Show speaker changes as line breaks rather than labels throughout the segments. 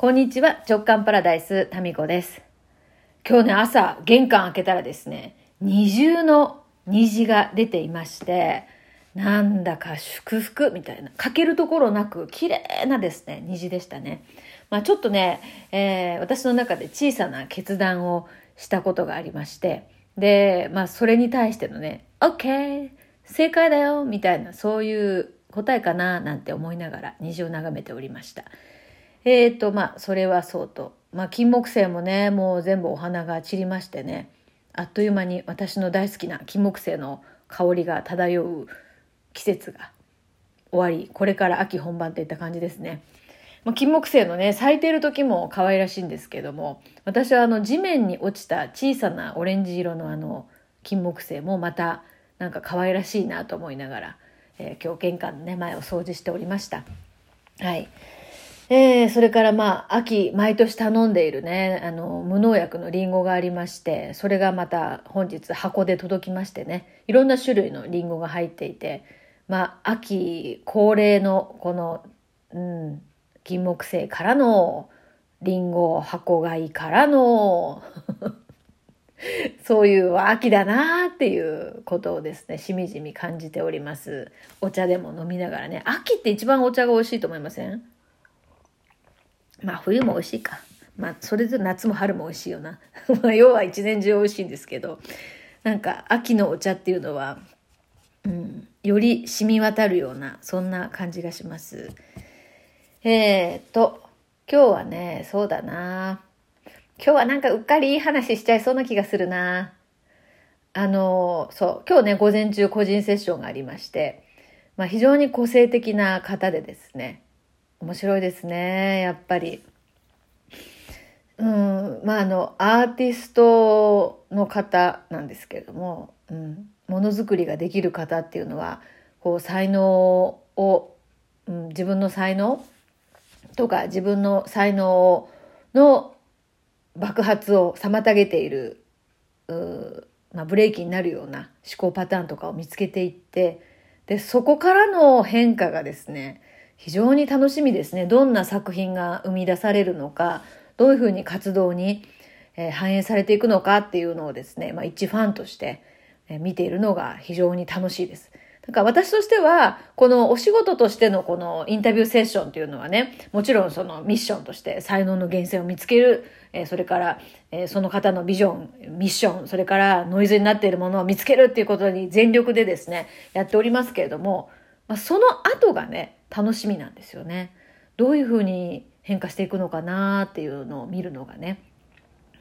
こんにちは、直感パラダイス、タミコです。今日ね、朝、玄関開けたらですね、二重の虹が出ていまして、なんだか祝福みたいな、かけるところなく、綺麗なですね、虹でしたね。まあちょっとね、えー、私の中で小さな決断をしたことがありまして、で、まあそれに対してのね、OK! 正解だよみたいな、そういう答えかななんて思いながら虹を眺めておりました。えーと、まあ、それはそうと。まあ、金木犀もね、もう全部お花が散りましてね、あっという間に私の大好きな金木犀の香りが漂う季節が終わり、これから秋本番っていった感じですね。まあ、金木犀のね、咲いている時も可愛らしいんですけども、私はあの地面に落ちた小さなオレンジ色のあの金木犀もまたなんか可愛らしいなと思いながら、えー、今日玄関のね、前を掃除しておりました。はい。えー、それからまあ、秋、毎年頼んでいるね、あの、無農薬のリンゴがありまして、それがまた本日箱で届きましてね、いろんな種類のリンゴが入っていて、まあ、秋恒例のこの、うん、金木犀からのリンゴ箱買いからの そういう秋だなーっていうことをですね、しみじみ感じております。お茶でも飲みながらね。秋って一番お茶が美味しいと思いません？まあ冬も美味しいか。まあそれぞれ夏も春も美味しいよな。まあ要は一年中美味しいんですけど、なんか秋のお茶っていうのは、うん、より染み渡るような、そんな感じがします。えー、っと、今日はね、そうだな。今日はなんかうっかりいい話しちゃいそうな気がするな。あの、そう、今日ね、午前中個人セッションがありまして、まあ非常に個性的な方でですね、面白いですね、やっぱり。うん、まああの、アーティストの方なんですけれども、うん、ものづくりができる方っていうのは、こう、才能を、うん、自分の才能とか自分の才能の爆発を妨げている、まあ、ブレーキになるような思考パターンとかを見つけていって、で、そこからの変化がですね、非常に楽しみですね。どんな作品が生み出されるのか、どういうふうに活動に、反映されていくのかっていうのをですね、まあ、一ファンとして、見ているのが非常に楽しいです。だから私としては、このお仕事としてのこのインタビューセッションっていうのはね、もちろんそのミッションとして才能の源泉を見つける、えそれから、えその方のビジョン、ミッション、それからノイズになっているものを見つけるっていうことに全力でですね、やっておりますけれども、まあ、その後がね、楽しみなんですよね。どういうふうに変化していくのかなっていうのを見るのがね。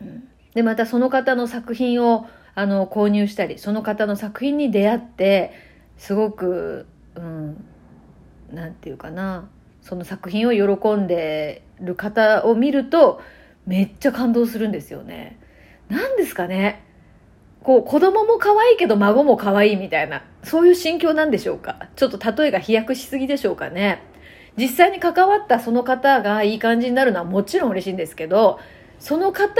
うん、で、またその方の作品をあの購入したり、その方の作品に出会って、すごく、うん、んていうかな、その作品を喜んでる方を見ると、めっちゃ感動するんですよね。何ですかね。こう、子供も可愛いけど孫も可愛いみたいな、そういう心境なんでしょうか？ちょっと例えが飛躍しすぎでしょうかね？実際に関わったその方がいい感じになるのはもちろん嬉しいんですけど、その方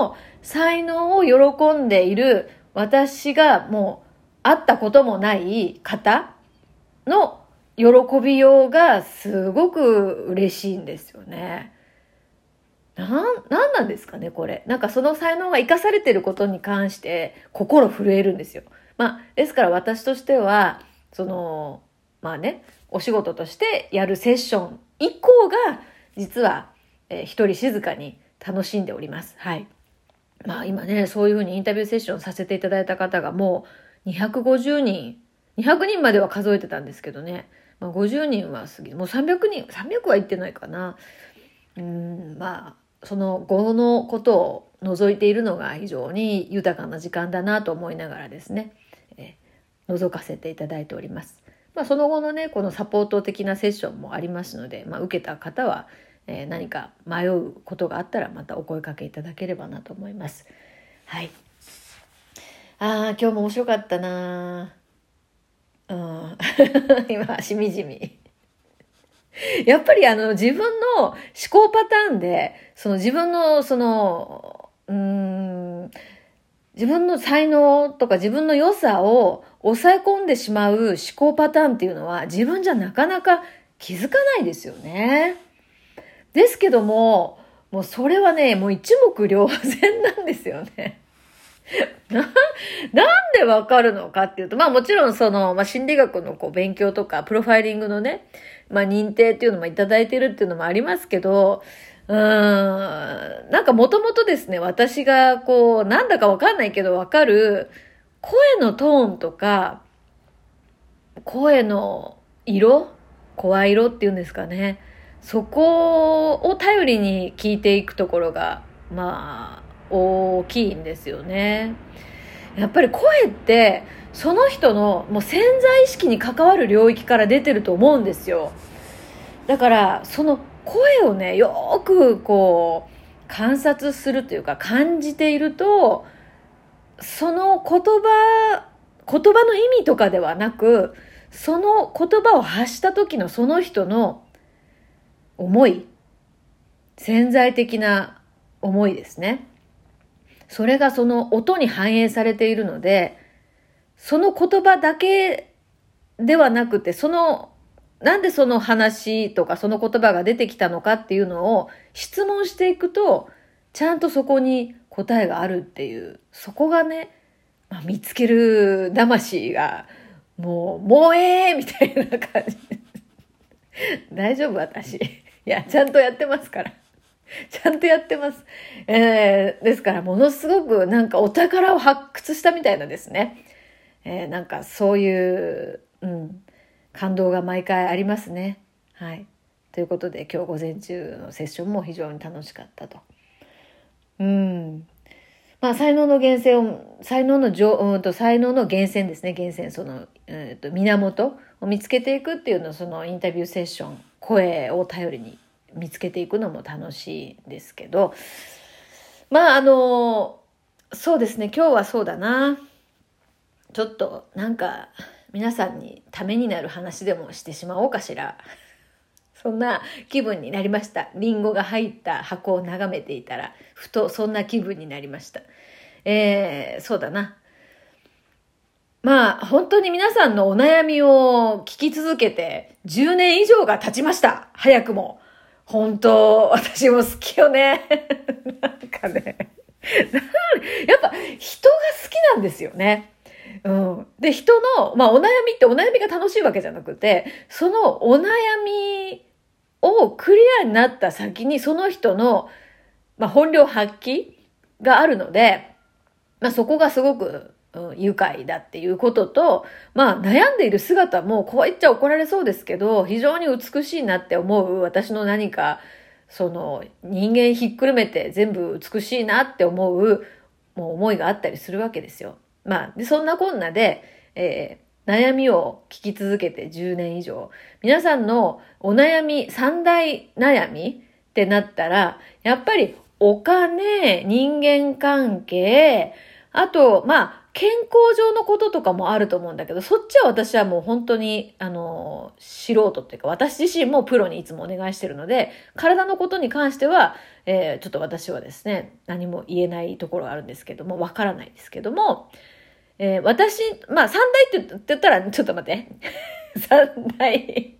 の才能を喜んでいる私がもう会ったこともない方の喜びようがすごく嬉しいんですよね。なん、なんなんですかね、これ。なんかその才能が生かされてることに関して心震えるんですよ。まあ、ですから私としては、その、まあね、お仕事としてやるセッション以降が、実は、えー、一人静かに楽しんでおります。はい。まあ今ね、そういうふうにインタビューセッションさせていただいた方がもう250人、200人までは数えてたんですけどね、まあ、50人は過ぎ、もう300人、300は行ってないかな。うん、まあ、その後のことを除いているのが非常に豊かな時間だなと思いながらですね、え、覗かせていただいております。まあ、その後のね、このサポート的なセッションもありますので、まあ、受けた方は、えー、何か迷うことがあったらまたお声かけいただければなと思います。はい。ああ、今日も面白かったなうん。今、しみじみ。やっぱりあの自分の思考パターンで、その自分のその、うん、自分の才能とか自分の良さを抑え込んでしまう思考パターンっていうのは自分じゃなかなか気づかないですよね。ですけども、もうそれはね、もう一目瞭然なんですよね。な、なんでわかるのかっていうと、まあもちろんその、まあ心理学のこう勉強とか、プロファイリングのね、まあ認定っていうのもいただいてるっていうのもありますけど、うーん、なんかもともとですね、私がこう、なんだかわかんないけどわかる、声のトーンとか、声の色声色っていうんですかね。そこを頼りに聞いていくところが、まあ、大きいんですよね。やっぱり声って、その人のもう潜在意識に関わる領域から出てると思うんですよ。だから、その声をね、よくこう、観察するというか感じていると、その言葉、言葉の意味とかではなく、その言葉を発した時のその人の思い、潜在的な思いですね。それがその音に反映されているので、その言葉だけではなくて、その、なんでその話とかその言葉が出てきたのかっていうのを質問していくと、ちゃんとそこに答えがあるっていう、そこがね、まあ、見つける魂が、もう、もうええみたいな感じ。大丈夫私。いや、ちゃんとやってますから。ちゃんとやってます。えー、ですからものすごくなんかお宝を発掘したみたいなですね。えー、なんかそういう、うん、感動が毎回ありますね。はい。ということで今日午前中のセッションも非常に楽しかったと。うん。まあ、才能の源泉を、才能の上、うんと、才能の源泉ですね。源泉、その、えっ、ー、と、源を見つけていくっていうのを、そのインタビューセッション声を頼りに見つけていくのも楽しいですけど、まああの、そうですね、今日はそうだな。ちょっとなんか皆さんにためになる話でもしてしまおうかしら。そんな気分になりました。リンゴが入った箱を眺めていたら、ふとそんな気分になりました。えー、そうだな。まあ、本当に皆さんのお悩みを聞き続けて10年以上が経ちました。早くも。本当、私も好きよね。なんかね。やっぱ人が好きなんですよね。うん。で、人の、まあお悩みってお悩みが楽しいわけじゃなくて、そのお悩みをクリアになった先にその人の、まあ本領発揮があるので、まあそこがすごくうん、愉快だっていうことと、まあ悩んでいる姿もこう言っちゃ怒られそうですけど、非常に美しいなって思う私の何か、その人間ひっくるめて全部美しいなって思う、もう思いがあったりするわけですよ。まあ、そんなこんなで、えー、悩みを聞き続けて10年以上。皆さんのお悩み、三大悩みってなったら、やっぱりお金、人間関係、あと、まあ、健康上のこととかもあると思うんだけど、そっちは私はもう本当に、あの、素人っていうか、私自身もプロにいつもお願いしてるので、体のことに関しては、えー、ちょっと私はですね、何も言えないところがあるんですけども、わからないですけども、えー、私、まあ、三大って言ったら、ちょっと待って。三大、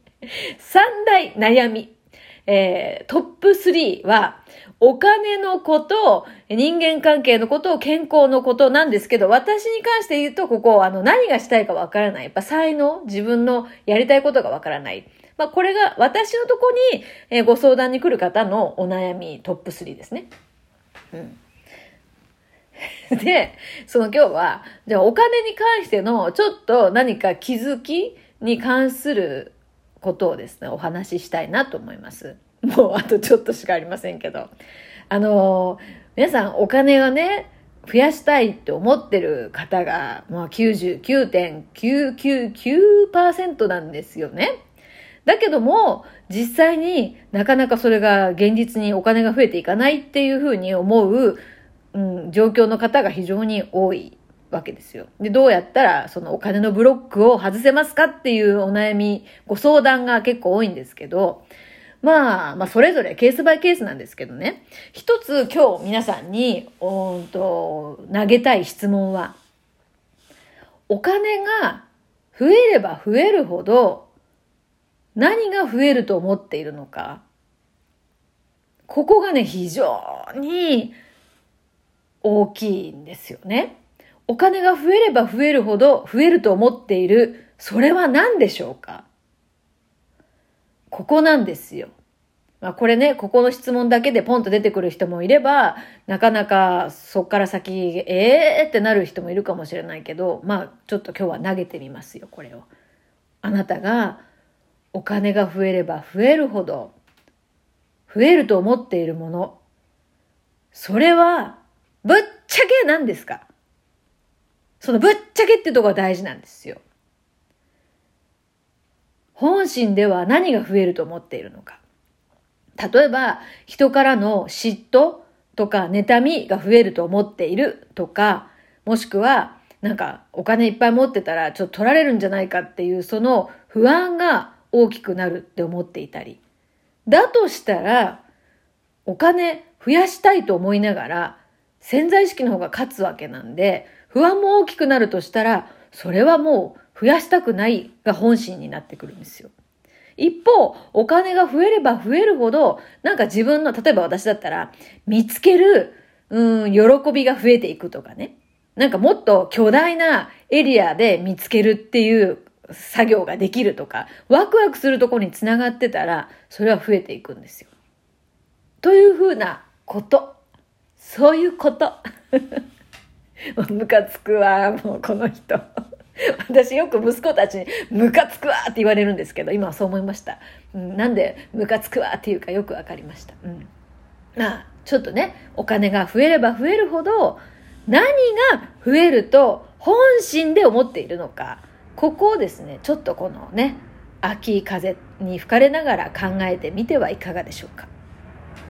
三大悩み。えー、トップ3は、お金のこと、人間関係のこと、健康のことなんですけど、私に関して言うと、ここ、あの、何がしたいかわからない。やっぱ才能、自分のやりたいことがわからない。まあ、これが私のとこに、えー、ご相談に来る方のお悩みトップ3ですね。うん。で、その今日は、じゃあお金に関してのちょっと何か気づきに関することをですね、お話ししたいなと思います。もうあとちょっとしかありませんけど。あの皆さんお金をね、増やしたいって思ってる方が、まあ99.999%なんですよね。だけども、実際になかなかそれが現実にお金が増えていかないっていうふうに思う、うん、状況の方が非常に多いわけですよ。で、どうやったらそのお金のブロックを外せますかっていうお悩み、ご相談が結構多いんですけど、まあ、まあ、それぞれケースバイケースなんですけどね。一つ今日皆さんに、おんと、投げたい質問は、お金が増えれば増えるほど、何が増えると思っているのか。ここがね、非常に大きいんですよね。お金が増えれば増えるほど増えると思っている、それは何でしょうか？ここなんですよ。まあこれね、ここの質問だけでポンと出てくる人もいれば、なかなかそっから先、ええー、ってなる人もいるかもしれないけど、まあちょっと今日は投げてみますよ、これを。あなたがお金が増えれば増えるほど、増えると思っているもの、それは、ぶっちゃけ何ですか？そのぶっちゃけってとこが大事なんですよ。本心では何が増えると思っているのか。例えば、人からの嫉妬とか妬みが増えると思っているとか、もしくは、なんかお金いっぱい持ってたらちょっと取られるんじゃないかっていうその不安が大きくなるって思っていたり。だとしたら、お金増やしたいと思いながら潜在意識の方が勝つわけなんで、不安も大きくなるとしたら、それはもう増やしたくないが本心になってくるんですよ。一方、お金が増えれば増えるほど、なんか自分の、例えば私だったら、見つける、うん、喜びが増えていくとかね。なんかもっと巨大なエリアで見つけるっていう作業ができるとか、ワクワクするとこにつながってたら、それは増えていくんですよ。というふうなこと。そういうこと。ムカつくわ、もうこの人。私よく息子たちにムカつくわって言われるんですけど、今はそう思いました。うん、なんでムカつくわっていうかよくわかりました。うん。まあ、ちょっとね、お金が増えれば増えるほど、何が増えると本心で思っているのか、ここをですね、ちょっとこのね、秋風に吹かれながら考えてみてはいかがでしょうか。